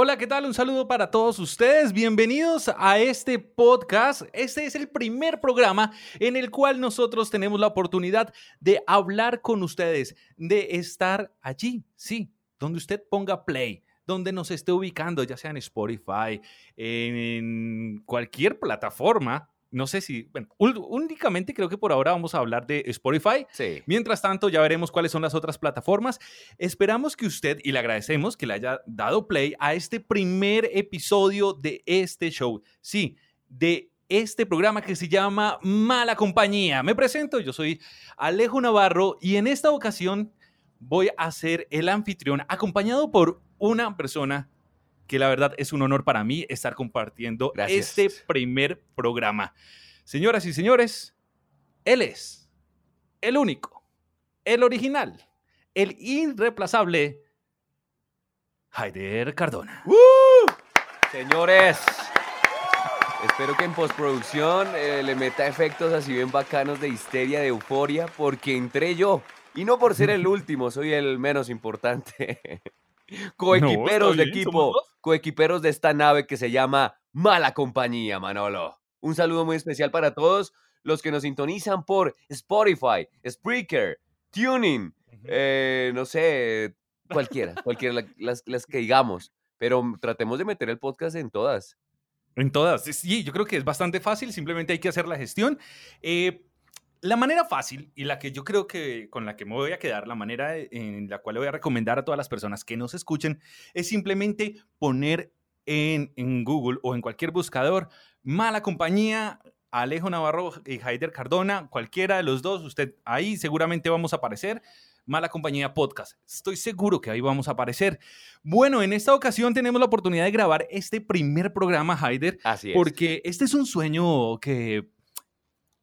Hola, ¿qué tal? Un saludo para todos ustedes. Bienvenidos a este podcast. Este es el primer programa en el cual nosotros tenemos la oportunidad de hablar con ustedes, de estar allí, sí, donde usted ponga play donde nos esté ubicando, ya sea en Spotify, en cualquier plataforma, no sé si, bueno, únicamente creo que por ahora vamos a hablar de Spotify. Sí. Mientras tanto, ya veremos cuáles son las otras plataformas. Esperamos que usted, y le agradecemos que le haya dado play a este primer episodio de este show. Sí, de este programa que se llama Mala Compañía. Me presento, yo soy Alejo Navarro y en esta ocasión voy a ser el anfitrión acompañado por una persona que la verdad es un honor para mí estar compartiendo este primer programa. Señoras y señores, él es el único, el original, el irreemplazable Haider Cardona. Señores, espero que en postproducción eh, le meta efectos así bien bacanos de histeria, de euforia, porque entré yo. Y no por ser el último, soy el menos importante. Coequiperos de equipo, coequiperos de esta nave que se llama Mala Compañía, Manolo. Un saludo muy especial para todos los que nos sintonizan por Spotify, Spreaker, Tuning, eh, no sé, cualquiera, cualquiera, las, las que digamos. Pero tratemos de meter el podcast en todas. En todas, sí, yo creo que es bastante fácil, simplemente hay que hacer la gestión. Eh, la manera fácil y la que yo creo que con la que me voy a quedar, la manera en la cual le voy a recomendar a todas las personas que nos escuchen, es simplemente poner en, en Google o en cualquier buscador mala compañía, Alejo Navarro y Haider Cardona, cualquiera de los dos, usted ahí seguramente vamos a aparecer. Mala Compañía Podcast. Estoy seguro que ahí vamos a aparecer. Bueno, en esta ocasión tenemos la oportunidad de grabar este primer programa, Haider. Así es. Porque este es un sueño que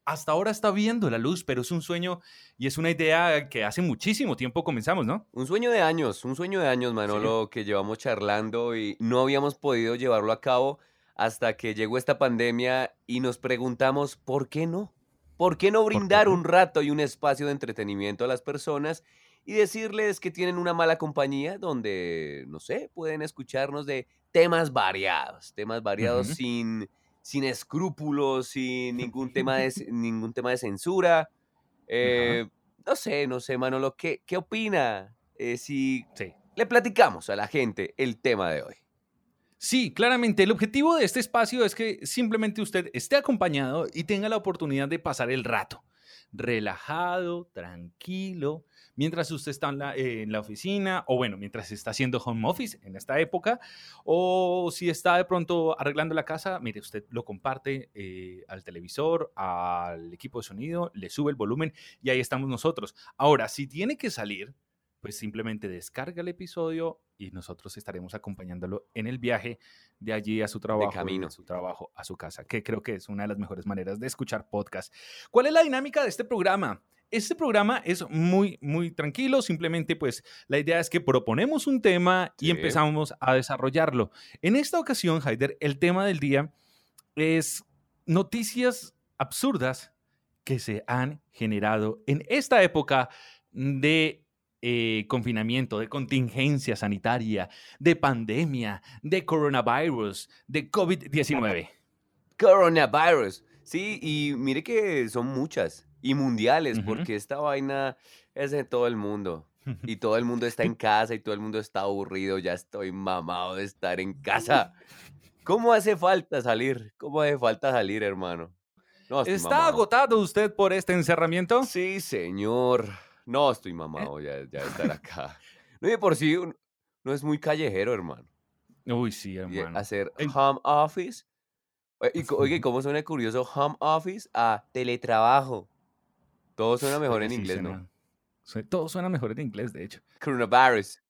hasta ahora está viendo la luz, pero es un sueño y es una idea que hace muchísimo tiempo comenzamos, ¿no? Un sueño de años, un sueño de años, Manolo, que llevamos charlando y no habíamos podido llevarlo a cabo hasta que llegó esta pandemia y nos preguntamos, ¿por qué no? ¿Por qué no brindar un rato y un espacio de entretenimiento a las personas y decirles que tienen una mala compañía donde, no sé, pueden escucharnos de temas variados, temas variados sin sin escrúpulos, sin ningún tema de, ningún tema de censura. Eh, no sé, no sé, Manolo, ¿qué, qué opina eh, si le platicamos a la gente el tema de hoy? Sí, claramente. El objetivo de este espacio es que simplemente usted esté acompañado y tenga la oportunidad de pasar el rato relajado, tranquilo, mientras usted está en la, oficina, o bueno, mientras está haciendo home office en esta época, o si está de pronto arreglando la casa, mire, usted lo comparte eh, al televisor, al equipo de sonido, le sube el volumen y ahí estamos nosotros. Ahora, si tiene que salir, pues simplemente descarga el episodio y nosotros estaremos acompañándolo en el viaje de allí a su trabajo, de camino. a su trabajo, a su casa, que creo que es una de las mejores maneras de escuchar podcast. ¿Cuál es la dinámica de este programa? Este programa es muy, muy tranquilo, simplemente pues la idea es que proponemos un tema y empezamos a desarrollarlo. En esta ocasión, Haider, el tema del día es noticias absurdas que se han generado en esta época de eh, confinamiento, de contingencia sanitaria, de pandemia, de coronavirus, de COVID-19. Coronavirus. Sí, y mire que son muchas y mundiales, porque esta vaina es de todo el mundo. Y todo el mundo está en casa y todo el mundo está aburrido. Ya estoy mamado de estar en casa. ¿Cómo hace falta salir? ¿Cómo hace falta salir, hermano? ¿Está agotado usted por este encerramiento? Sí, señor. No, estoy eh. mamado ya, ya de estar acá. No, y por sí no es muy callejero, hermano. Uy, sí, hermano. Hacer home office. Y, oye, ¿cómo suena curioso home office a teletrabajo? Todo suena mejor en inglés, ¿no? Todo suena mejor en inglés, de hecho. Coronavirus.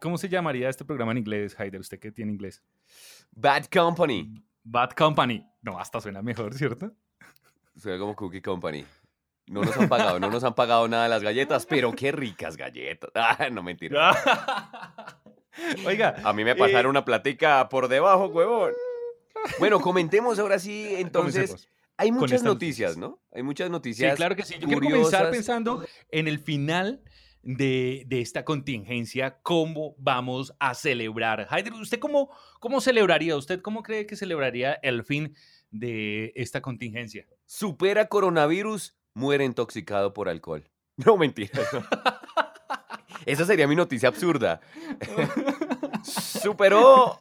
¿Cómo se llamaría este programa en inglés, Haider? ¿Usted que tiene inglés? Bad Company. Bad Company. No, hasta suena mejor, ¿cierto? Suena como Cookie Company. No nos han pagado, no nos han pagado nada las galletas, pero qué ricas galletas. Ah, no mentira. Oiga. A mí me pasaron eh, una platica por debajo, huevón. Bueno, comentemos ahora sí, entonces. Hay muchas noticias, ¿no? Hay muchas noticias. Sí, claro que sí. Yo quiero comenzar pensando en el final de, de esta contingencia, cómo vamos a celebrar. Haider, ¿usted cómo, cómo celebraría? ¿Usted cómo cree que celebraría el fin de esta contingencia? Supera coronavirus, muere intoxicado por alcohol. No, mentira. Esa sería mi noticia absurda. Superó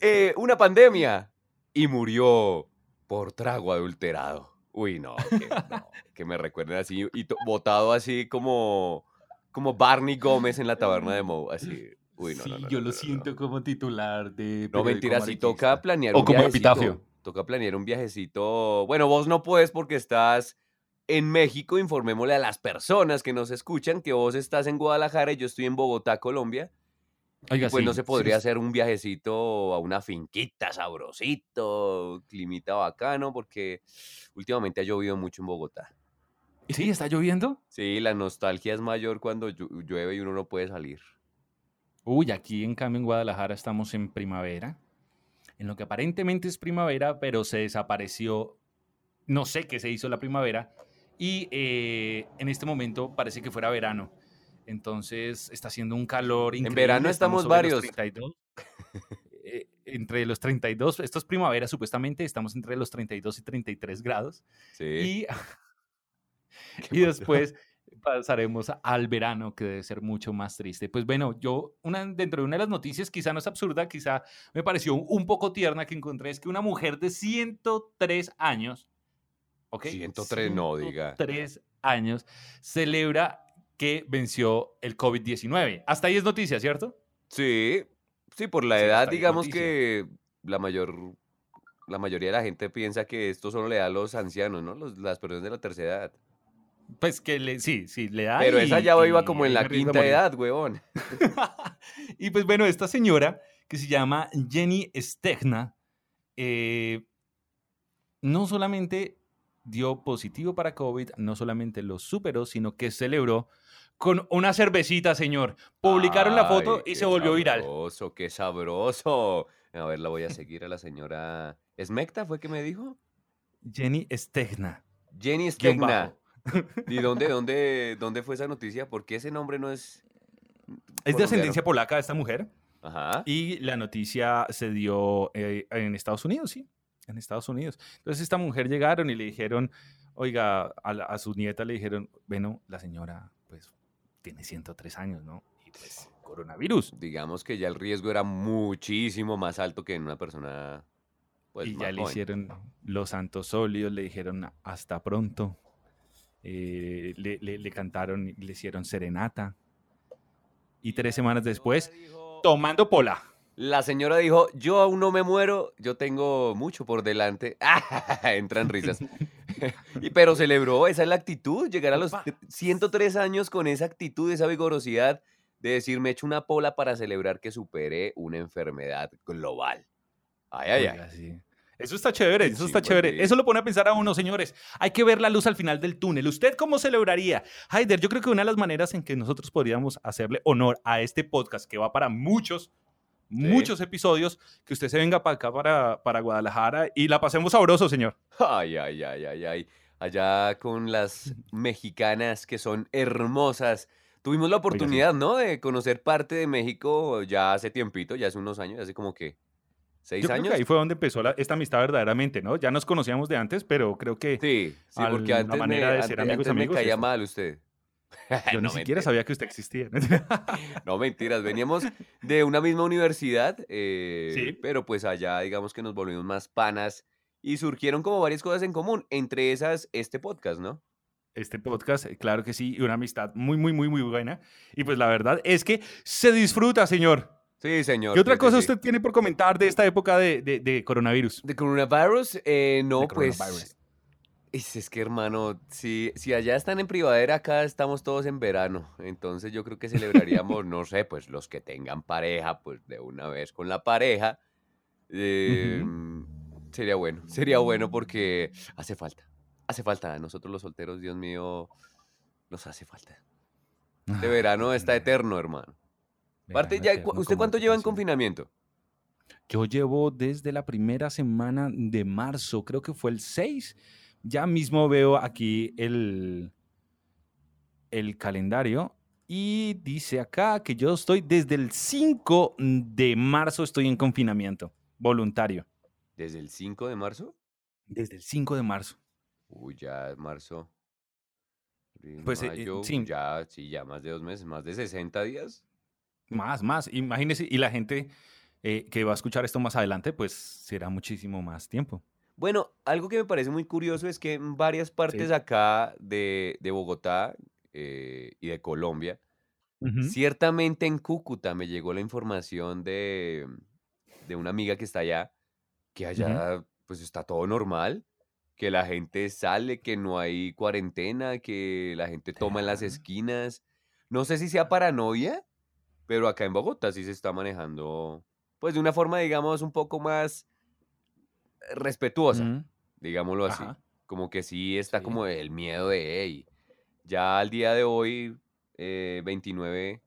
eh, una pandemia y murió por trago adulterado. Uy, no, que, no, que me recuerden así y botado así como, como Barney Gómez en la taberna de Moe, así. Uy, no, sí, no, no, yo no, lo no, no. siento como titular de. No, mentira, sí toca planear O un como viajecito. epitafio. Toca planear un viajecito. Bueno, vos no puedes porque estás en México. Informémosle a las personas que nos escuchan que vos estás en Guadalajara y yo estoy en Bogotá, Colombia. Oiga, Pues no se podría sí. hacer un viajecito a una finquita sabrosito, climita bacano, porque últimamente ha llovido mucho en Bogotá. Sí, está lloviendo. Sí, la nostalgia es mayor cuando llu- llueve y uno no puede salir. Uy, aquí en cambio en Guadalajara estamos en primavera, en lo que aparentemente es primavera, pero se desapareció, no sé qué se hizo la primavera, y eh, en este momento parece que fuera verano. Entonces está haciendo un calor increíble. verano estamos los varios. 32. Eh, entre los 32, esto es primavera supuestamente, estamos entre los 32 y 33 grados. Sí. Y, ¿Qué y después pasaremos al verano, que debe ser mucho más triste. Pues bueno, yo, una, dentro de una de las noticias, quizá no es absurda, quizá me pareció un poco tierna que encontré, es que una mujer de 103 años, ¿ok? 103 no, diga. 103 años, celebra que venció el COVID-19. Hasta ahí es noticia, ¿cierto? Sí, sí, por la Sí, edad, digamos noticia. que la mayor, la mayoría de la gente piensa que esto solo le da a los ancianos, ¿no? Los- las personas de la tercera edad. Pues que le, sí, sí, le da. Pero y- esa ya iba como en la quinta edad, huevón. y pues bueno, esta señora que se llama Jenny Stegna, eh, no solamente dio positivo para COVID, no solamente lo superó, sino que celebró con una cervecita, señor. Publicaron la foto y se volvió viral. Sabroso, qué sabroso. A ver, la voy a seguir a la señora. ¿Esmecta fue que me dijo? Jenny Stegna. Jenny Stegna. ¿Y dónde, dónde, dónde fue esa noticia? ¿Por qué ese nombre no es. Es de ascendencia polaca esta mujer. Ajá. Y la noticia se dio eh, en Estados Unidos, sí, en Estados Unidos. Entonces esta mujer llegaron y le dijeron, oiga, a, la- a su nieta le dijeron, bueno, la señora pues tiene 103 años, ¿no? Y pues coronavirus. Digamos que ya el riesgo era muchísimo más alto que en una persona. Pues, y ya le joven. hicieron los santos óleos, le dijeron hasta pronto. eh, le, le- le cantaron, y le hicieron serenata. Y tres semanas después, tomando pola. La señora dijo, yo aún no me muero, yo tengo mucho por delante. Entran risas. Y, pero celebró, esa es la actitud, llegar a los Opa. 103 años con esa actitud, esa vigorosidad de decir, me echo una pola para celebrar que superé una enfermedad global. Ay, ay, ay. Sí. Eso está chévere, eso está chimba, chévere. sí. Eso lo pone a pensar a uno, señores. Hay que ver la luz al final del túnel. ¿Usted cómo celebraría? Haider, yo creo que una de las maneras en que nosotros podríamos hacerle honor a este podcast, que va para muchos, muchos episodios, que usted se venga para acá, para, para Guadalajara, y la pasemos sabroso, señor. Ay, ay, ay, ay, ay. Allá con las mexicanas que son hermosas. Tuvimos la sí. oportunidad, ¿no? De conocer parte de México ya hace tiempito, ya hace unos años, hace como que seis Yo creo años. que ahí fue donde empezó la- esta amistad verdaderamente, ¿no? Ya nos conocíamos de antes, pero creo que Sí, sí, porque al- la antes, manera me, de ser antes- amigos, antes me amigos, caía eso. mal usted. yo No, ni siquiera sabía que usted existía. No, mentiras, veníamos de una misma universidad, eh, Sí. pero pues allá digamos que nos volvimos más panas y surgieron como varias cosas en común, entre esas este podcast, ¿no? este podcast, eh, claro que sí, y una amistad muy, muy, muy, muy buena. Y pues la verdad es que se disfruta, señor. Sí, señor. ¿Qué otra sí, cosa sí. usted tiene por comentar de esta época de, de- de coronavirus? ¿De coronavirus? Eh, no, De pues... coronavirus. Es, es que, hermano, si, si allá están en primavera, acá estamos todos en verano. Entonces yo creo que celebraríamos, no sé, pues los que tengan pareja, pues de una vez con la pareja. Eh, Sería bueno, sería bueno porque hace falta. Hace falta. Nosotros los solteros, Dios mío, nos hace falta. De verano está eterno, hermano. Verano ya, eterno, ¿usted cuánto lleva en confinamiento? Yo llevo desde la primera semana de marzo, creo que fue el 6. Ya mismo veo aquí el, el calendario Y dice acá que yo estoy desde el 5 de marzo, estoy en confinamiento voluntario. ¿Desde el 5 de marzo? Desde el 5 de marzo. Uy, ya es marzo. Pues, eh, eh, mayo, sí. Ya, sí, ya más de dos meses, más de 60 días. Más, más. Imagínese, y la gente eh, que va a escuchar esto más adelante, pues será muchísimo más tiempo. Bueno, algo que me parece muy curioso es que en varias partes acá de, de Bogotá eh, y de Colombia, ciertamente en Cúcuta me llegó la información de, de una amiga que está allá, que allá pues está todo normal, que la gente sale, que no hay cuarentena, que la gente toma en las esquinas. No sé si sea paranoia, pero acá en Bogotá sí se está manejando, pues de una forma, digamos, un poco más respetuosa, digámoslo así. Ajá. Como que sí está Sí. como el miedo de, hey, ya al día de hoy, eh, 29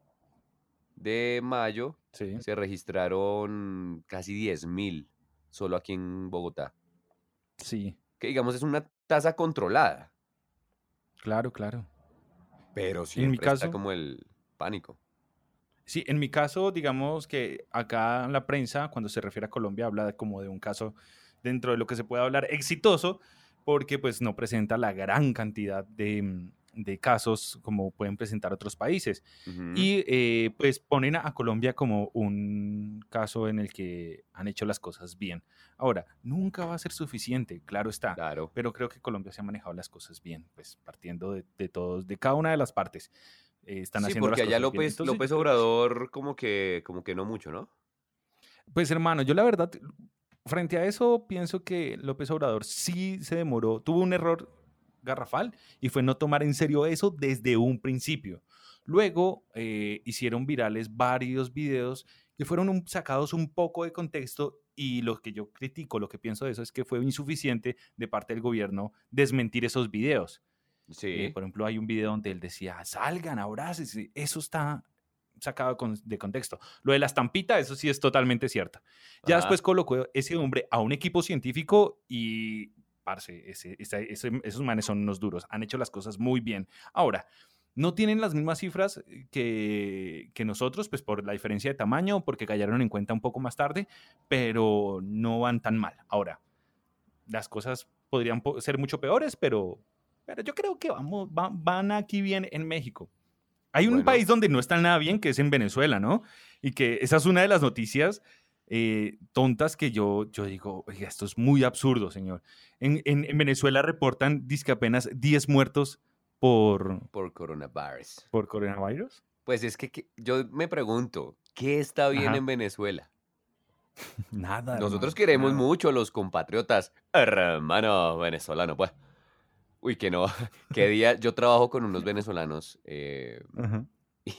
de mayo, Sí. se registraron casi 10.000 solo aquí en Bogotá. Sí. Que digamos es una tasa controlada, Claro, claro. pero siempre está caso- como el pánico. Sí, en mi caso, digamos que acá la prensa, cuando se refiere a Colombia, habla como de un caso dentro de lo que se puede hablar exitoso, porque pues no presenta la gran cantidad de, mm, de casos como pueden presentar otros países. Ujú. Y eh, pues ponen a, Colombia como un caso en el que han hecho las cosas bien. Ahora, nunca va a ser suficiente, claro está. Claro. Pero creo que Colombia se ha manejado las cosas bien, pues partiendo de, de todos, de cada una de las partes. eh, están Sí, haciendo porque las allá cosas bien. López, Entonces. Obrador como que, como que no mucho, ¿no? Pues hermano, yo la verdad, frente a eso, pienso que López Obrador sí se demoró, tuvo un error garrafal y fue no tomar en serio eso desde un principio. Luego eh, hicieron virales varios videos que fueron un- sacados un poco de contexto y lo que yo critico, lo que pienso de eso es que fue insuficiente de parte del gobierno desmentir esos videos. Sí. Eh, por ejemplo, hay un video donde él decía, salgan, abrácense. Eso está sacado con- de contexto. Lo de la estampita, eso sí es totalmente cierto. Ya después colocó ese hombre a un equipo científico y, parce, ese- ese- ese- esos manes son unos duros. Han hecho las cosas muy bien. Ahora, no tienen las mismas cifras que, que nosotros, pues por la diferencia de tamaño, porque cayeron en cuenta un poco más tarde, pero no van tan mal. Ahora, las cosas podrían po- ser mucho peores, pero, pero yo creo que vamos, va- van aquí bien en México. Hay un Bueno. país donde no está nada bien, que es en Venezuela, ¿no? Y que esa es una de las noticias eh, tontas que yo, yo digo, oiga, esto es muy absurdo, señor. En, en- en Venezuela reportan que apenas 10 muertos por, Por coronavirus. por coronavirus. Pues es que, que- yo me pregunto, ¿qué está bien Ajá. en Venezuela? Nada. Nosotros hermano, queremos mucho a los compatriotas, hermano venezolano, pues. Uy, que no. Qué día, yo trabajo con unos venezolanos eh, y,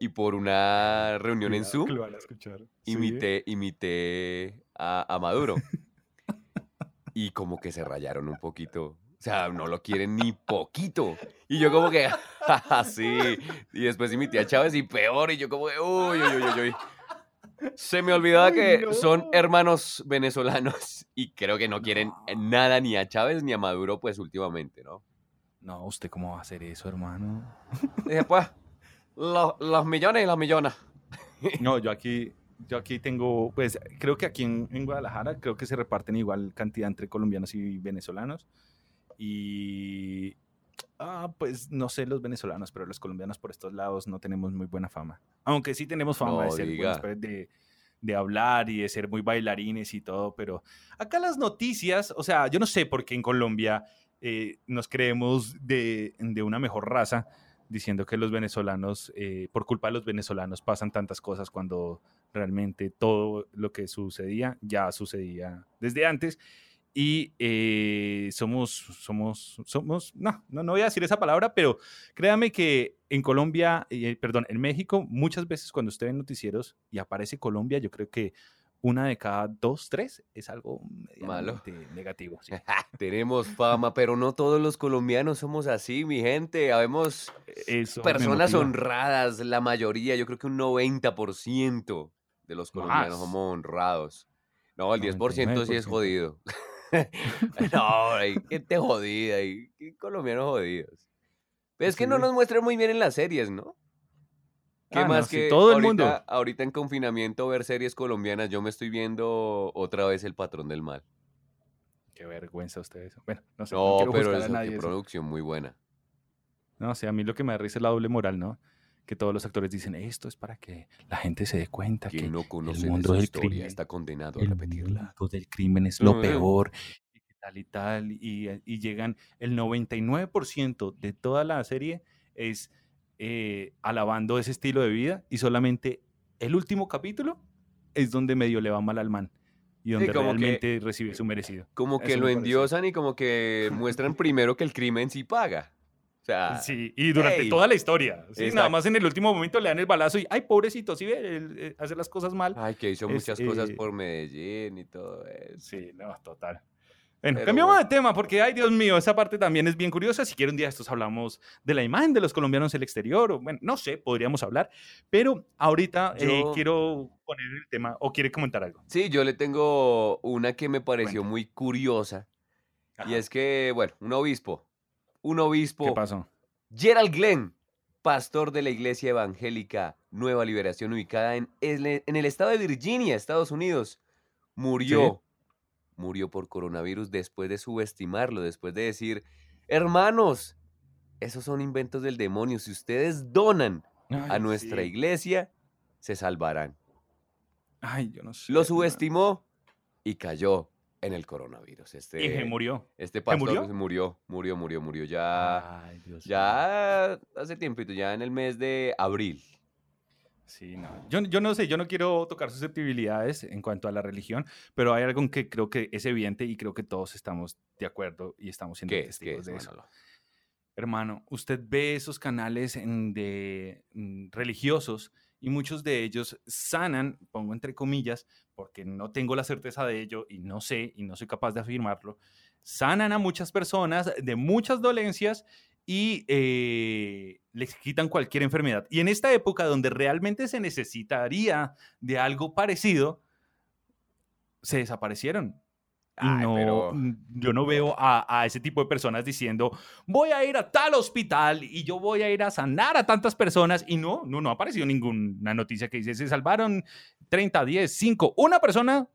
y por una reunión en Zoom lo van a escuchar. Sí. imité, imité a, a Maduro. Y como que se rayaron un poquito. O sea, no lo quieren ni poquito. Y yo como que, sí. Y después imité a Chávez y peor. Y yo como que, uy, uy, uy, uy, uy. Se me olvidaba Ay, que no. son hermanos venezolanos y creo que no quieren No. nada ni a Chávez ni a Maduro, pues últimamente, ¿no? No, ¿usted cómo va a hacer eso, hermano? Dije, pues, los, los millones y las millonas. No, yo aquí, yo aquí tengo, pues creo que aquí en, en Guadalajara creo que se reparten igual cantidad entre colombianos y venezolanos. Y, ah, pues no sé los venezolanos, pero los colombianos por estos lados no tenemos muy buena fama. Aunque sí tenemos fama de No ser diga. buenos, de, de hablar y de ser muy bailarines y todo, pero acá las noticias, o sea, yo no sé por qué en Colombia eh, nos creemos de, de una mejor raza diciendo que los venezolanos, eh, por culpa de los venezolanos, pasan tantas cosas cuando realmente todo lo que sucedía ya sucedía desde antes. Y eh, somos, somos, somos, no, no, no voy a decir esa palabra, pero créame que en Colombia, eh, perdón, en México, muchas veces cuando usted ve noticieros y aparece Colombia, yo creo que una de cada dos, tres es algo Malo. negativo. sí. Tenemos fama, pero no todos los colombianos somos así, mi gente. Habemos Eso me personas honradas, la mayoría, yo creo que un 90% de los colombianos Más. somos honrados. No, el 10% sí es 99%. jodido. no, hay gente jodida y y colombianos jodidos. Pero es que no nos muestran muy bien en las series, ¿no? ¿Qué Ah, no, más sí, que todo el ahorita, mundo. ahorita en confinamiento ver series colombianas? Yo me estoy viendo otra vez El Patrón del Mal. Qué vergüenza ustedes. Bueno, no sé, no, No, pero juzgar a eso, nadie qué eso. producción muy buena. No, o sea, a mí lo que me da risa es la doble moral, ¿no? Que todos los actores dicen, esto es para que la gente se dé cuenta que no conoce de mundo esa del historia crimen, está condenado a el repetirla. mundo del crimen es lo peor, y tal y tal, y, eh, y llegan, el 99% de toda la serie es eh, alabando ese estilo de vida y solamente el último capítulo es donde medio le va mal al man y donde como que- realmente recibe su merecido. Como que Eso lo parece. endiosan y como que muestran primero que el crimen sí paga. Sea, Sí, y durante toda la historia. Sí, nada más en el último momento le dan el balazo y, ay, pobrecito, si ve, eh, hace las cosas mal. ay, que hizo es, muchas cosas eh, por Medellín y todo eso. Sí, no, total. Bueno, Pero cambiamos bueno. de tema porque, ay, Dios mío, esa parte también es bien curiosa. Si quieren un día de estos hablamos de la imagen de los colombianos en el exterior, o bueno, no sé, podríamos hablar, pero ahorita eh, Yo- quiero poner el tema, o quiere comentar algo. Sí, yo le tengo una que me pareció muy curiosa. Y es que, bueno, un obispo. Un ¿Qué obispo. pasó? Gerald Glenn, pastor de la iglesia evangélica Nueva Liberación ubicada en el, en el estado de Virginia, Estados Unidos, murió. Murió por coronavirus después de subestimarlo, después de decir, hermanos, esos son inventos del demonio. Si ustedes donan a nuestra sí. iglesia, se salvarán. Ay, yo no sé. Lo subestimó y cayó en el coronavirus. Y Este, se murió. este pastor murió? murió, murió, murió, murió ya. Ay, Dios. Ya hace tiempito, ya en el mes de abril. Sí, no. Yo, yo no sé, yo no quiero tocar susceptibilidades en cuanto a la religión, pero hay algo que creo que es evidente y creo que todos estamos de acuerdo y estamos siendo ¿Qué es? ¿Qué testigos es, de eso. Hermano, usted ve esos canales de mm, religiosos y muchos de ellos sanan, pongo entre comillas, porque no tengo la certeza de ello y no sé y no soy capaz de afirmarlo, sanan a muchas personas de muchas dolencias y eh, les quitan cualquier enfermedad. Y en esta época donde realmente se necesitaría de algo parecido, se desaparecieron. Ay, no, pero- yo no veo a, a ese tipo de personas diciendo, voy a ir a tal hospital y yo voy a ir a sanar a tantas personas. Y no, no, no ha aparecido ninguna noticia que dice, se salvaron 30, 10, 5, una persona,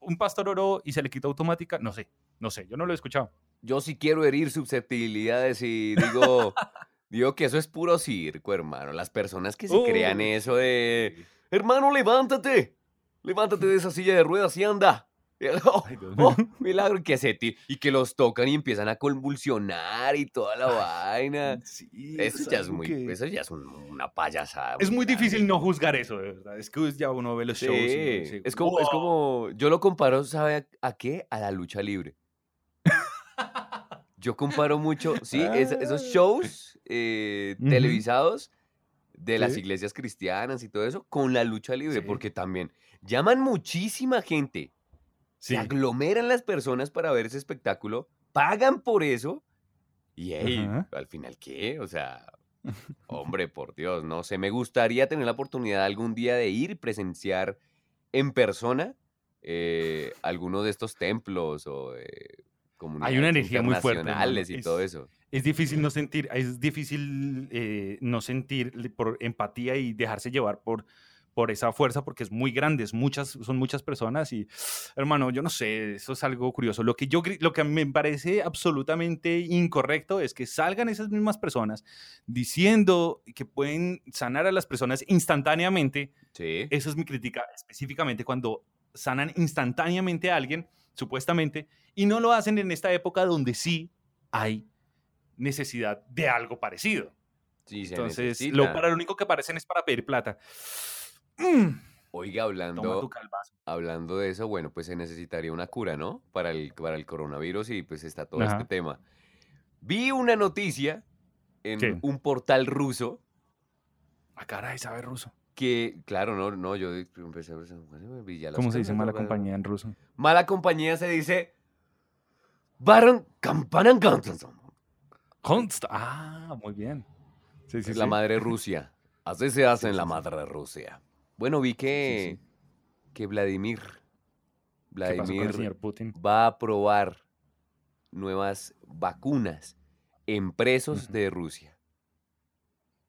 un pastor oró y se le quitó automática. No sé, no sé, yo no lo he escuchado. Yo sí quiero herir susceptibilidades y digo, digo que eso es puro circo, hermano. Las personas que se crean eso de, hermano, levántate, levántate de esa silla de ruedas y anda. Oh, mío. milagro que se y que los tocan y empiezan a convulsionar y toda la vaina. Sí, Eso ya es muy, que- eso ya es un- una payasada. Es muy grande. difícil no juzgar eso, de verdad. Es que ya uno ve los Sí, shows y es como, es como, yo lo comparo, ¿sabe a, a qué? A la lucha libre. Yo comparo mucho, sí, es- esos Ah. shows eh, televisados de las iglesias cristianas y todo eso con la lucha libre, porque también llaman muchísima gente, Sí. se aglomeran las personas para ver ese espectáculo, pagan por eso y hey, al final, ¿qué? O sea, hombre, por Dios, no sé, me gustaría tener la oportunidad algún día de ir y presenciar en persona eh, alguno de estos templos o eh, comunidades energía muy fuerte, y todo es- eso. Es difícil no sentir, es difícil eh, no sentir por empatía y dejarse llevar por, por esa fuerza porque es muy grande, es muchas, son muchas personas y, hermano, yo no sé, eso es algo curioso. Lo que, yo, lo que me parece absolutamente incorrecto es que salgan esas mismas personas diciendo que pueden sanar a las personas instantáneamente. Sí. Esa es mi crítica específicamente cuando sanan instantáneamente a alguien, supuestamente, y no lo hacen en esta época donde sí hay necesidad de algo parecido. sí, Entonces, lo, para lo único que aparecen es para pedir plata. Oiga, hablando, hablando de eso, bueno, pues se necesitaría una cura, ¿no? Para el, para el coronavirus y pues está todo este tema. Vi una noticia en ¿Qué? un portal ruso Ah, caray, sabe ruso. que, claro, no, no, yo empecé a ya las ¿Cómo se dice mala compañía en ruso? Mala compañía se dice Baron Campanan Konst. Ah, muy bien. Sí, sí, la sí. madre Rusia. Así se hace en la madre Rusia. Bueno, vi que, que Vladimir, ¿Qué pasó con el Vladimir señor Putin? va a probar nuevas vacunas en presos de Rusia.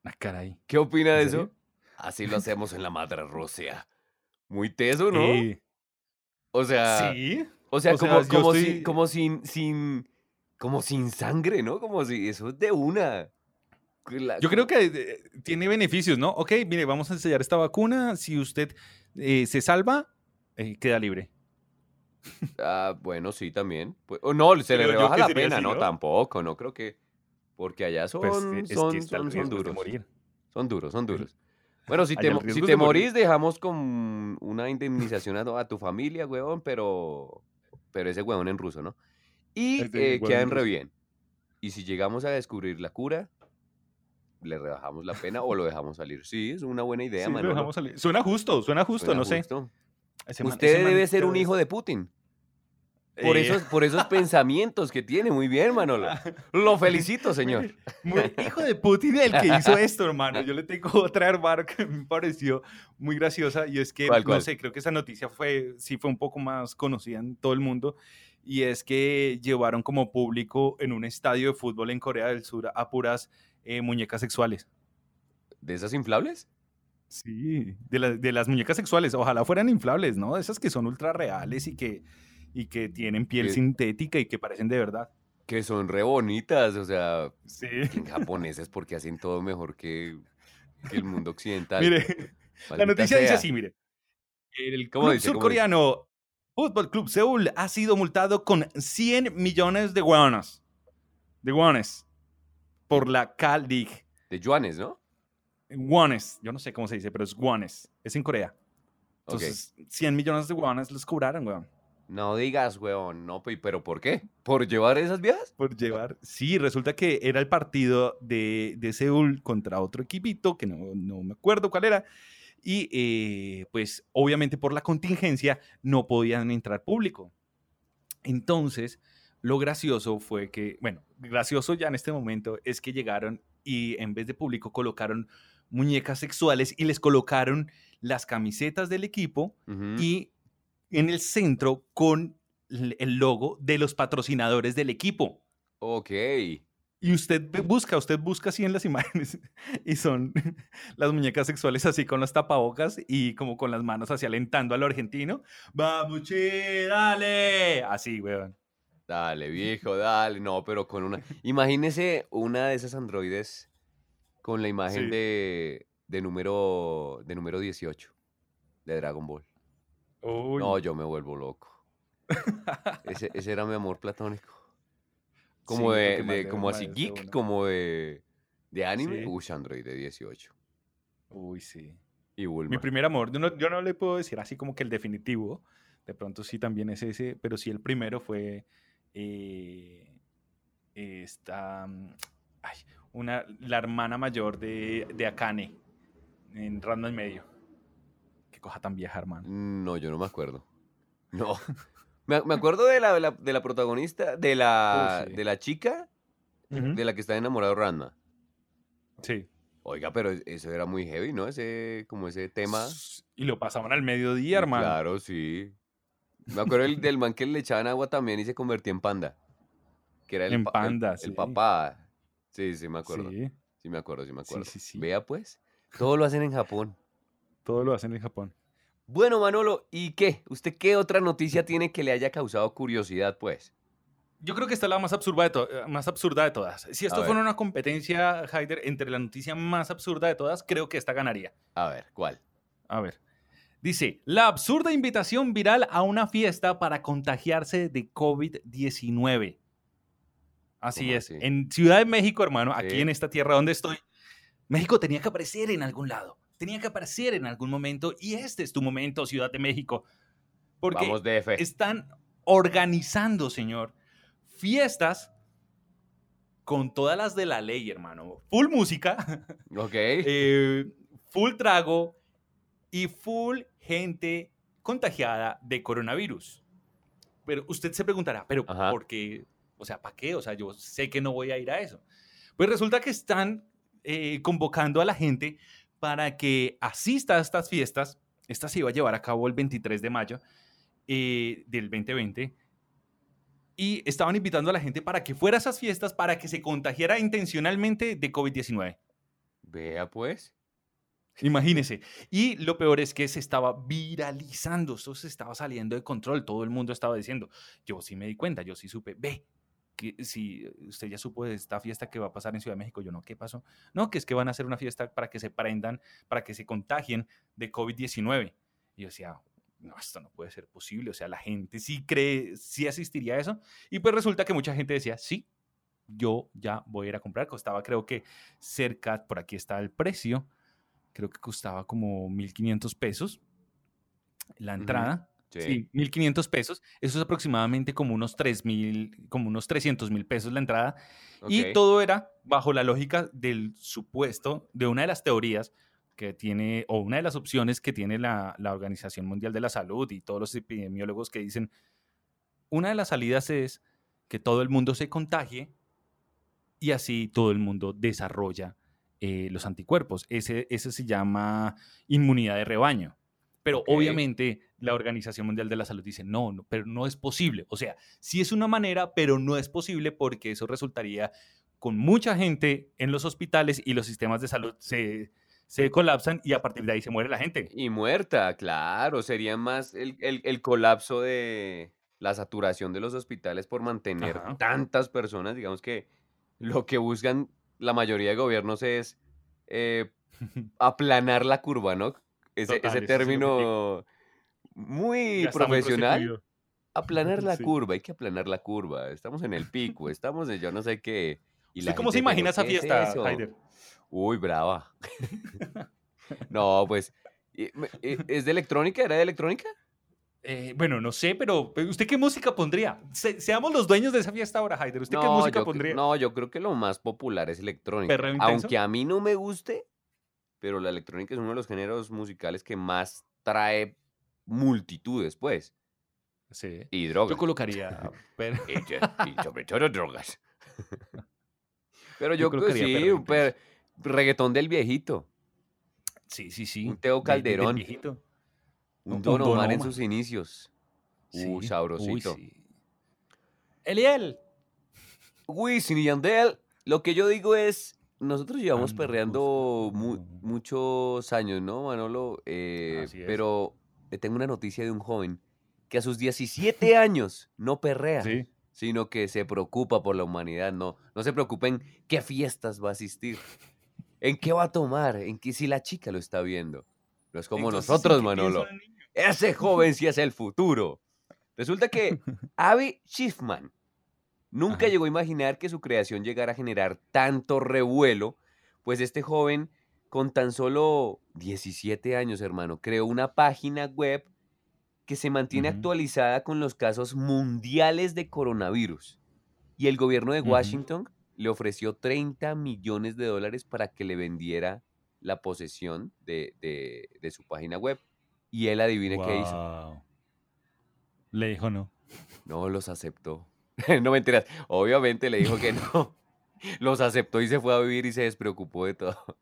Ah, caray. ¿Qué opina de ¿En eso? Así lo hacemos en la madre Rusia. Muy teso, ¿no? Eh, O sea, sí. o sea, o como, como, estoy- si- como sin, sin, como sin sangre, ¿no? Como si eso es de una. La- Yo creo que eh, tiene beneficios, ¿no? Ok, mire, vamos a enseñar esta vacuna. Si usted eh, se salva, eh, queda libre. Ah, bueno, sí, también. Pues, no, se le yo rebaja que la sería pena, así, ¿no? ¿no? Tampoco, no creo que. Porque allá son, Pues eh, es son, que está el son, son riesgo de duros. morir. Son duros, son duros. Bueno, si allá te, el mo- si riesgo es te de morir. morís, dejamos con una indemnización a, a tu familia, huevón, pero, pero ese huevón en ruso, ¿no? Y Ese eh, huevón quedan en re ruso. bien. Y si llegamos a descubrir la cura, le rebajamos la pena o lo dejamos salir. Sí, es una buena idea, Sí, lo Manolo. dejamos salir. Suena justo, suena justo, Suena no sé. justo. Man- Usted debe ser un hijo de Putin. Por, Eh, esos, por esos pensamientos que tiene. Muy bien, Manolo. Lo felicito, señor. Muy hijo de Putin el que hizo esto, hermano. Yo le tengo otra, hermano, que me pareció muy graciosa y es que, ¿Cuál, no cuál? sé, creo que esa noticia fue, sí fue un poco más conocida en todo el mundo y es que llevaron como público en un estadio de fútbol en Corea del Sur a puras eh, muñecas sexuales. ¿De esas inflables? Sí, de, la- de las muñecas sexuales, ojalá fueran inflables, ¿no? Esas que son ultra reales y que, y que tienen piel Que- sintética y que parecen de verdad. Que son re bonitas. O sea, Sí. japoneses porque hacen todo mejor que, que el mundo occidental. Mire, la noticia dice así, mire. El ¿Cómo club dice? ¿Cómo surcoreano Fútbol Club Seúl ha sido multado con 100 millones de wones. De wones. Por la K-League. De yuanes, ¿no? Wones. Yo no sé cómo se dice, pero es wones. Es en Corea. Entonces, 100 millones de wones les cobraron, weón. No digas, weón. No, pe- pero ¿por qué? ¿Por llevar esas viejas? Por llevar. Sí, resulta que era el partido de, de Seúl contra otro equipito, que no, no me acuerdo cuál era. Y eh, pues obviamente por la contingencia no podían entrar público. Entonces, lo gracioso fue que, bueno, gracioso ya en este momento es que llegaron y en vez de público colocaron muñecas sexuales y les colocaron las camisetas del equipo y en el centro con el logo de los patrocinadores del equipo. Ok. Y usted busca, usted busca así en las imágenes y son las muñecas sexuales así con los tapabocas y como con las manos así alentando al argentino. ¡Vamos, che, dale! Así, weón. Dale, viejo, dale. No, pero con una. Imagínese una de esas androides con la imagen Sí. de, de número de número 18 de Dragon Ball. Uy. No, yo me vuelvo loco. Ese, ese era mi amor platónico. Como Sí, de, como así geek, uno. como de, de anime. Sí. Uy, Android de 18. Uy, sí. Y Mi primer amor, yo no, yo no le puedo decir así como que el definitivo, de pronto sí también es ese, pero sí el primero fue eh, esta, mm, ay, una, la hermana mayor de, de Akane en Random en medio. Qué cosa tan vieja, hermano. No, yo no me acuerdo. No. Me, me acuerdo de la, de la, de la protagonista, de la, sí. de la chica de la que está enamorado Ranma. Sí. Oiga, pero es- eso era muy heavy, ¿no? Ese, como ese tema. Y lo pasaban al mediodía, hermano. Claro, sí. Me acuerdo el, del man que le echaban agua también y se convertía en panda. Que era el, En pa- el- panda, el, sí. papá. Sí, sí, me acuerdo. Sí, Sí, me acuerdo, sí me Sí, acuerdo. sí, sí. Vea pues, todo lo hacen en Japón. todo lo hacen en Japón. Bueno, Manolo, ¿y qué? ¿Usted qué otra noticia tiene que le haya causado curiosidad, pues? Yo creo que esta es la más absurda de, to- eh, más absurda de todas. Si esto fuera una competencia, Haider, entre la noticia más absurda de todas, creo que esta ganaría. A ver, ¿cuál? A ver. Dice, la absurda invitación viral a una fiesta para contagiarse de COVID-19. Así ¿Cómo es. así? En Ciudad de México, hermano, aquí en esta tierra donde estoy, México tenía que aparecer en algún lado. Tenía que aparecer en algún momento. Y este es tu momento, Ciudad de México. Porque Vamos, DF. están organizando, señor, fiestas con todas las de la ley, hermano. Full música, Ok. eh, full trago y full gente contagiada de coronavirus. Pero usted se preguntará, ¿pero Ajá. por qué? O sea, ¿para qué? O sea, yo sé que no voy a ir a eso. Pues resulta que están eh, convocando a la gente para que asista a estas fiestas. Esta se iba a llevar a cabo el 23 de mayo eh, del 2020. Y estaban invitando a la gente para que fuera a esas fiestas para que se contagiara intencionalmente de COVID-19. Vea pues. Imagínese. Y lo peor es que se estaba viralizando, eso se estaba saliendo de control, todo el mundo estaba diciendo, yo sí me di cuenta, yo sí supe, ve, si usted ya supo de esta fiesta que va a pasar en Ciudad de México, yo no, ¿qué pasó? No, que es que van a hacer una fiesta para que se prendan, para que se contagien de COVID-19. Y yo decía, no, esto no puede ser posible, o sea, la gente sí cree, sí asistiría a eso. Y pues resulta que mucha gente decía, sí, yo ya voy a ir a comprar, costaba creo que cerca, por aquí está el precio, creo que costaba como 1.500 pesos la entrada. Sí. 1.500 pesos. Eso es aproximadamente como unos 3.000, como unos 300 mil pesos la entrada. Y todo era bajo la lógica del supuesto, de una de las teorías que tiene, o una de las opciones que tiene la, la Organización Mundial de la Salud y todos los epidemiólogos que dicen, una de las salidas es que todo el mundo se contagie y así todo el mundo desarrolla eh, los anticuerpos. Ese, ese se llama inmunidad de rebaño. Pero obviamente la Organización Mundial de la Salud dice, no, no, pero no es posible. O sea, sí es una manera, pero no es posible porque eso resultaría con mucha gente en los hospitales y los sistemas de salud se, se colapsan y a partir de ahí se muere la gente. Y muerta, claro, sería más el, el, el colapso de la saturación de los hospitales por mantener tantas personas, digamos que lo que buscan la mayoría de gobiernos es eh, aplanar la curva, ¿no? Ese, término muy profesional. aplanar la curva, hay que aplanar la curva. Estamos en el pico, estamos en yo no sé qué. Y ¿Cómo se imagina esa fiesta, Heider? Uy, brava. no, pues, ¿es de electrónica? ¿Era de electrónica? Eh, bueno, no sé, pero ¿usted qué música pondría? seamos los dueños de esa fiesta ahora, Haider. ¿Usted qué música pondría? No, yo creo que lo más popular es electrónica. Aunque a mí no me guste, pero la electrónica es uno de los géneros musicales que más trae multitudes, pues. Sí. Y drogas. Yo colocaría. y, sobre todo drogas. pero yo, creo que sí, un reggaetón del viejito. Sí, sí, sí. Un Teo Calderón. viejito. Un, Don, Omar en sus inicios. Uh, sabrosito. Eliel. Wisin y Yandel. Lo que yo digo es, nosotros llevamos perreando muchos años, ¿no, Manolo? Eh, pero tengo una noticia de un joven que a sus 17 años no perrea, sino que se preocupa por la humanidad. No, no se preocupa en qué fiestas va a asistir, en qué va a tomar, en qué si la chica lo está viendo. No es como nosotros, Manolo. Ese joven sí es el futuro. Resulta que Avi Schiffman nunca llegó a imaginar que su creación llegara a generar tanto revuelo, pues este joven con tan solo 17 años, hermano, creó una página web que se mantiene actualizada con los casos mundiales de coronavirus. Y el gobierno de Washington le ofreció 30 millones de dólares para que le vendiera la posesión de, su página web. Y él adivine qué hizo. Le dijo no. No los aceptó. no mentiras. Obviamente le dijo que no. Los aceptó y se fue a vivir y se despreocupó de todo.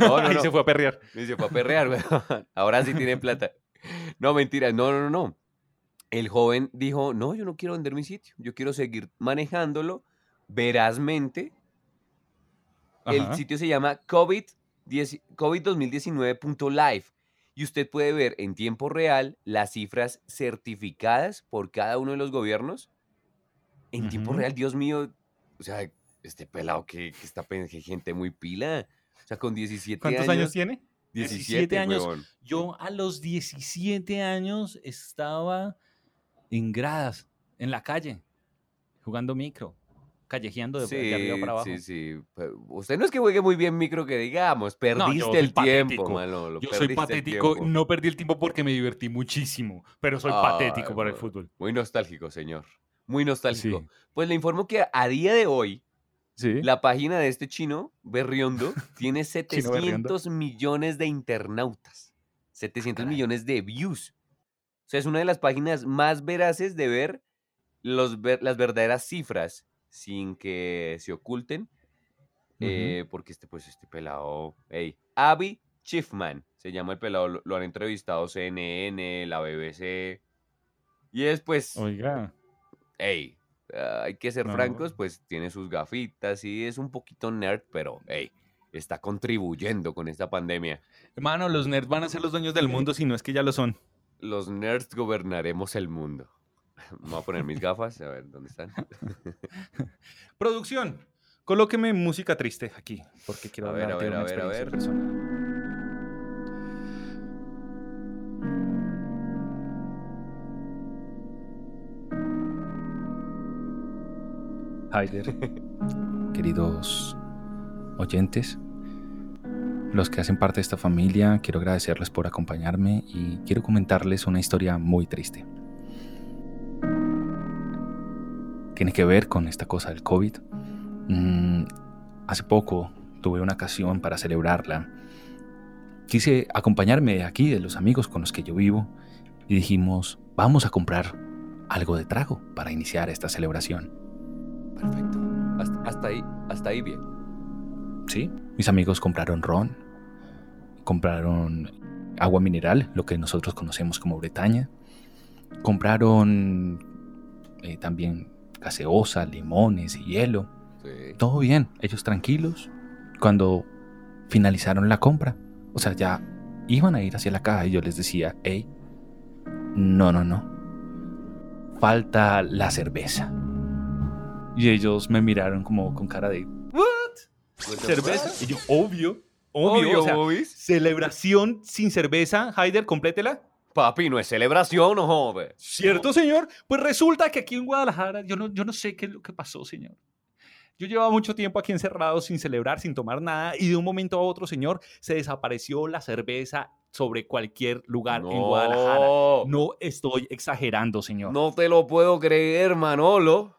No, no, y se fue a perrear. Y se fue a perrear, Ahora sí tiene plata. No, mentiras. No, no, no. El joven dijo, no, yo no quiero vender mi sitio. Yo quiero seguir manejándolo verazmente. El sitio se llama COVID COVID-2019.live y usted puede ver en tiempo real las cifras certificadas por cada uno de los gobiernos. En tiempo real, Dios mío, o sea, este pelado que, está que gente muy pila. O sea, con 17 ¿Cuántos años, tiene? 17, años. Yo a los 17 años estaba en gradas, en la calle, jugando micro callejeando de, arriba para abajo. Sí, sí. Usted no es que juegue muy bien micro que digamos, perdiste el tiempo, yo soy patético, no perdí el tiempo porque me divertí muchísimo, pero soy patético para el fútbol. Muy nostálgico, señor. Muy nostálgico. Pues le informo que a día de hoy, la página de este chino, Berriondo, tiene 700 millones de internautas. 700 millones de views. O sea, es una de las páginas más veraces de ver los, las verdaderas cifras sin que se oculten. Eh, porque este, pues, este pelado, hey, Abby Schiffman, se llama el pelado, lo, han entrevistado CNN, la BBC. Y es pues, oiga, hey, hay que ser francos, pues tiene sus gafitas y es un poquito nerd, pero hey, está contribuyendo con esta pandemia. Hermano, los nerds van a ser los dueños del mundo si no es que ya lo son. Los nerds gobernaremos el mundo. Me voy a poner mis gafas, a ver dónde están. Producción, colóqueme música triste aquí, porque quiero A ver, a ver, una a ver, a ver. Haider, queridos oyentes, los que hacen parte de esta familia, quiero agradecerles por acompañarme y quiero comentarles una historia muy triste. Tiene que ver con esta cosa del COVID. Mm, hace poco tuve una ocasión para celebrarla. Quise acompañarme de aquí, de los amigos con los que yo vivo, y dijimos, vamos a comprar algo de trago para iniciar esta celebración. Perfecto. Hasta, ahí, hasta ahí bien. Sí, mis amigos compraron ron, compraron agua mineral, lo que nosotros conocemos como Bretaña, compraron eh, también gaseosa, limones y hielo. Sí. Todo bien, ellos tranquilos. Cuando finalizaron la compra, o sea, ya iban a ir hacia la caja y yo les decía, hey, no, no, no, falta la cerveza. Y ellos me miraron como con cara de, What ¿cerveza? Y yo, obvio, obvio, Obvio, o sea, Bobis. celebración sin cerveza, Haider, complétela. Papi, no es celebración, no joder. ¿Cierto, señor? Pues resulta que aquí en Guadalajara, yo no, yo no sé qué es lo que pasó, señor. Yo llevaba mucho tiempo aquí encerrado sin celebrar, sin tomar nada, y de un momento a otro, señor, se desapareció la cerveza sobre cualquier lugar en Guadalajara. No, No estoy exagerando, señor. no te lo puedo creer, Manolo.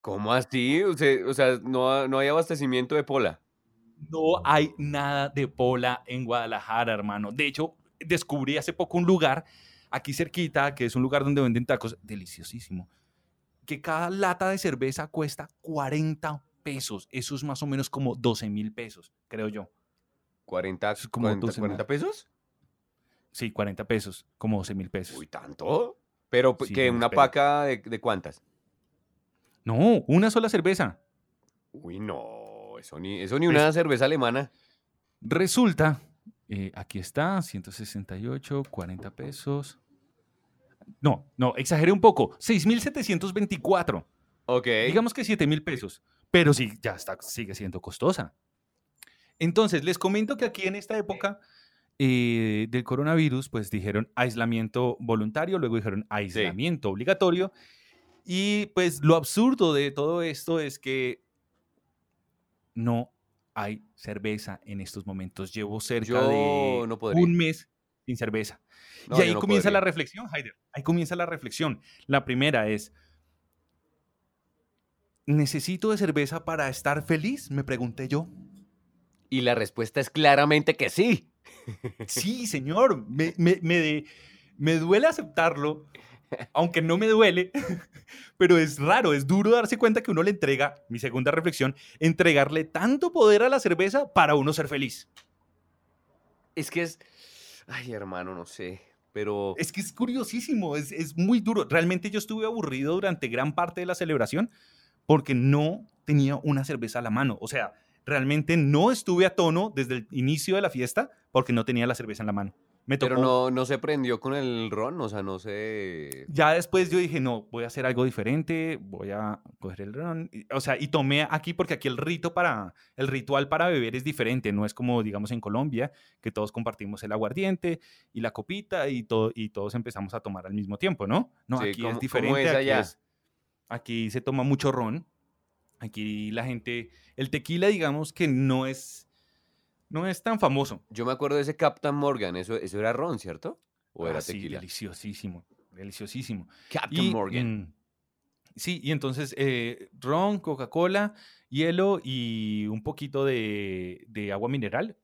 ¿Cómo así? O sea, o sea, no, no hay abastecimiento de pola. No hay nada de pola en Guadalajara, hermano. De hecho, descubrí hace poco un lugar aquí cerquita, que es un lugar donde venden tacos, deliciosísimo, que cada lata de cerveza cuesta 40 pesos. Eso es más o menos como 12 mil pesos, creo yo. 40, Es como 40, 12 40 pesos. Sí, 40 pesos, como 12 mil pesos. Uy, ¿tanto? Pero, Sí, que ¿Una paca de, de cuántas? No, una sola cerveza. Uy, no. Eso ni, eso ni una cerveza alemana. Resulta, eh, aquí está, 168, 40 pesos. No, no, exageré un poco, 6.724. Ok. Digamos que 7 mil pesos, pero sí, ya está, sigue siendo costosa. Entonces, les comento que aquí en esta época eh, del coronavirus, pues dijeron aislamiento voluntario, luego dijeron aislamiento obligatorio. Y pues lo absurdo de todo esto es que no hay cerveza en estos momentos. Llevo cerca Yo de no un mes sin cerveza. No, y ahí no comienza la reflexión, Haider. Ahí comienza la reflexión. La primera es, ¿necesito de cerveza para estar feliz? Me pregunté yo. Y la respuesta es claramente que sí. Sí, señor, me, me- me de- me duele aceptarlo, aunque no me duele, pero es raro, es duro darse cuenta que uno le entrega, mi segunda reflexión, entregarle tanto poder a la cerveza para uno ser feliz. Es que es. Ay, hermano, no sé. Pero. Es que es curiosísimo, es, es muy duro. Realmente yo estuve aburrido durante gran parte de la celebración porque no tenía una cerveza a la mano. O sea, realmente no estuve a tono desde el inicio de la fiesta porque no tenía la cerveza en la mano. Me tocó. Pero no, no se prendió con el ron, o sea, no sé. Ya después yo dije, no, voy a hacer algo diferente, voy a coger el ron. O sea, y tomé aquí porque aquí el rito para, el ritual para beber es diferente, no es como, digamos, en Colombia, que todos compartimos el aguardiente y la copita y, todo, y todos empezamos a tomar al mismo tiempo, ¿no? No, Sí, aquí ¿cómo- es cómo diferente. es- aquí se toma mucho ron. Aquí la gente, el tequila, digamos que no es, no es tan famoso. Yo me acuerdo de ese Captain Morgan, eso, eso era ron, ¿cierto? ¿O era Ah, sí, tequila? deliciosísimo, deliciosísimo. Captain Y, Morgan. mm, sí, y entonces eh, ron, Coca-Cola, hielo y un poquito de, de agua mineral,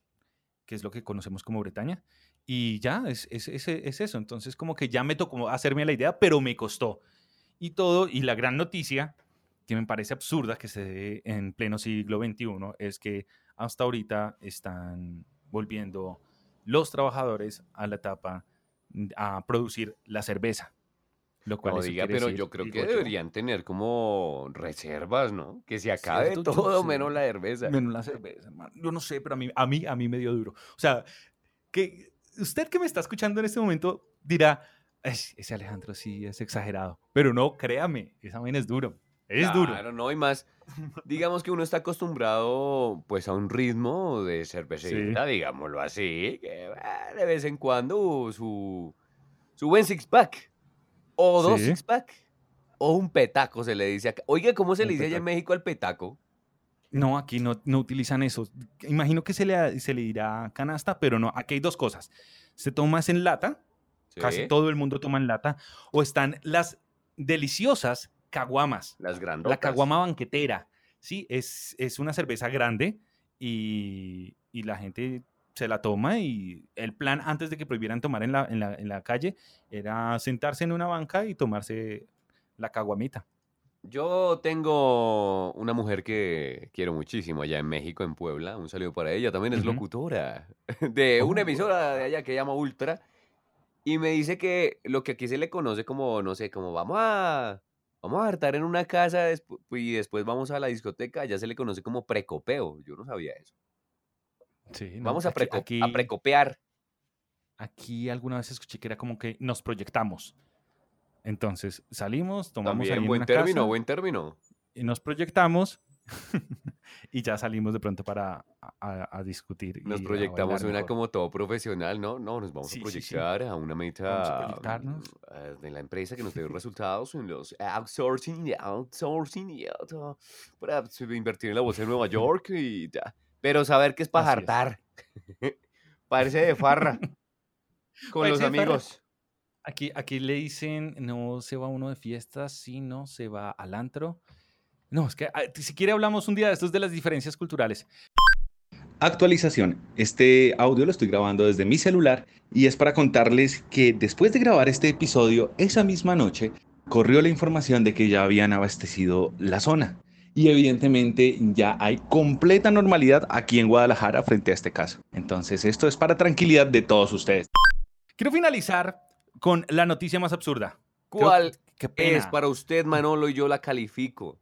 que es lo que conocemos como Bretaña. Y ya, es, es, es- es eso. Entonces como que ya me tocó hacerme la idea, pero me costó. Y todo, y la gran noticia, que me parece absurda que se dé en pleno siglo XXI, es que hasta ahorita están volviendo los trabajadores a la etapa a producir la cerveza. Lo cual No diga, pero decir, yo creo que deberían tener como reservas, ¿no? Que se acabe Cierto, todo menos la cerveza. Menos la cerveza, hermano. Yo no sé, pero a mí, a mí, a mí me dio duro. O sea, que usted que me está escuchando en este momento dirá, "Ay, ese Alejandro sí es exagerado. Pero no, créame, esa vaina es duro. Es duro. Claro, no, y más, digamos que uno está acostumbrado pues a un ritmo de cervecita, digámoslo así, que de vez en cuando su, su buen six pack, o dos Sí. six pack, o un petaco se le dice acá. Oiga, ¿cómo se Un le dice allá en. México al petaco? No, aquí no, no utilizan eso. Imagino que se le, se le dirá canasta, pero no. Aquí hay dos cosas. Se toma en lata, casi Sí, todo el mundo toma en lata, o están las deliciosas caguamas. Las La grandotas. caguama banquetera, sí, es, es una cerveza grande y, y la gente se la toma y el plan antes de que prohibieran tomar en la, en la, en la calle era sentarse en una banca y tomarse la caguamita. Yo tengo una mujer que quiero muchísimo allá en México, en Puebla. Un saludo para ella. También es locutora de una Oh. emisora de allá que llama Ultra. Y me dice que lo que aquí se le conoce como, no sé, como vamos a, vamos a hartar en una casa despu- y después vamos a la discoteca, ya se le conoce como precopeo. Yo no sabía eso. Sí, no, Vamos a, aquí- preco- a precopear. Aquí alguna vez escuché que era como que nos proyectamos. Entonces salimos, tomamos ahí También en buen una término, casa buen término. y nos proyectamos y ya salimos de pronto para a, a- a discutir. Nos a proyectamos suena mejor. como todo profesional, ¿no? No, nos vamos Sí, a sí, sí. proyectar a una meta proyectarnos. mm, eh, de la empresa que nos dé resultados en los outsourcing y outsourcing y auto- para invertir en la bolsa de Nueva York y ya. Pero saber que es para hartar. Parece de farra. Con los Parece farra. amigos. Aquí, aquí le dicen, no se va uno de fiesta, sino se va al antro. No, es que ah, si quiere hablamos un día de estos de las diferencias culturales. Actualización. Este audio lo estoy grabando desde mi celular y es para contarles que después de grabar este episodio, esa misma noche, corrió la información de que ya habían abastecido la zona. Y evidentemente ya hay completa normalidad aquí en Guadalajara frente a este caso. Entonces esto es para tranquilidad de todos ustedes. Quiero finalizar con la noticia más absurda. Creo- ¿Cuál qué pena. es para usted, Manolo, y yo la califico?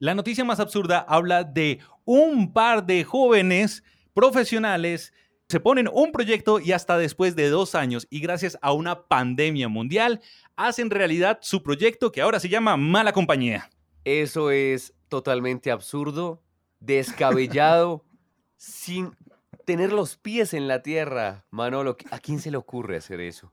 La noticia más absurda habla de un par de jóvenes profesionales se ponen un proyecto y hasta después de dos años y gracias a una pandemia mundial hacen realidad su proyecto que ahora se llama Mala Compañía. Eso es totalmente absurdo, descabellado, sin tener los pies en la tierra. Manolo, ¿a quién se le ocurre hacer eso?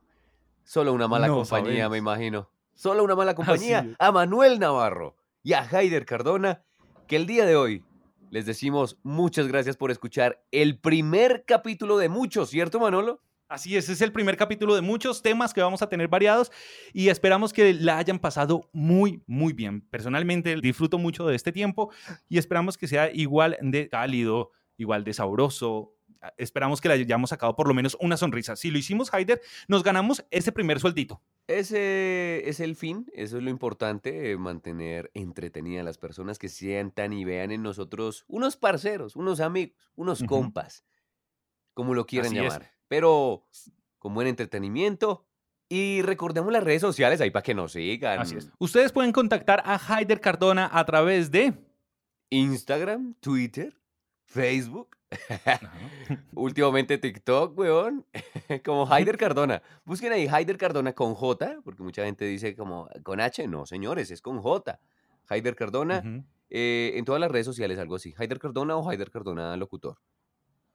Solo una mala No compañía, me imagino. Solo una mala compañía. A Manuel Navarro y a Haider Cardona, que el día de hoy les decimos muchas gracias por escuchar el primer capítulo de muchos, ¿cierto, Manolo? Así es, es el primer capítulo de muchos temas que vamos a tener variados y esperamos que la hayan pasado muy, muy bien. Personalmente disfruto mucho de este tiempo y esperamos que sea igual de cálido, igual de sabroso. Esperamos que le hayamos sacado por lo menos una sonrisa. Si lo hicimos, Haider, nos ganamos ese primer sueldito. Ese es el fin, eso es lo importante, eh, mantener entretenidas a las personas que sientan y vean en nosotros unos parceros, unos amigos, unos compas, como lo quieran Así es. llamar, pero con buen entretenimiento. Y recordemos las redes sociales ahí para que nos sigan. Así es. Ustedes pueden contactar a Haider Cardona a través de... Instagram, Twitter, Facebook, últimamente TikTok, weón, como Haider Cardona. Busquen ahí Haider Cardona con J, porque mucha gente dice como con H. No, señores, es con J. Haider Cardona. Eh, en todas las redes sociales, algo así. Haider Cardona o Haider Cardona locutor.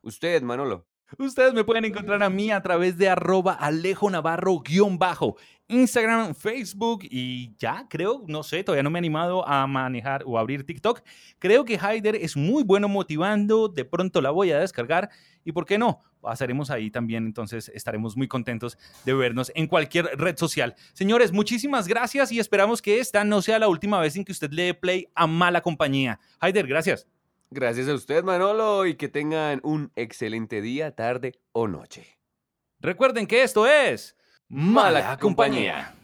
Usted, Manolo. Ustedes me pueden encontrar a mí a través de arroba Alejo Navarro guion bajo, Instagram, Facebook y ya creo, no sé, todavía no me he animado a manejar o abrir TikTok. Creo que Haider es muy bueno motivando, de pronto la voy a descargar y por qué no, pasaremos ahí también, entonces estaremos muy contentos de vernos en cualquier red social. Señores, muchísimas gracias y esperamos que esta no sea la última vez en que usted le play a mala compañía. Haider, gracias. Gracias a usted, Manolo, y que tengan un excelente día, tarde o noche. Recuerden que esto es Mala compañía.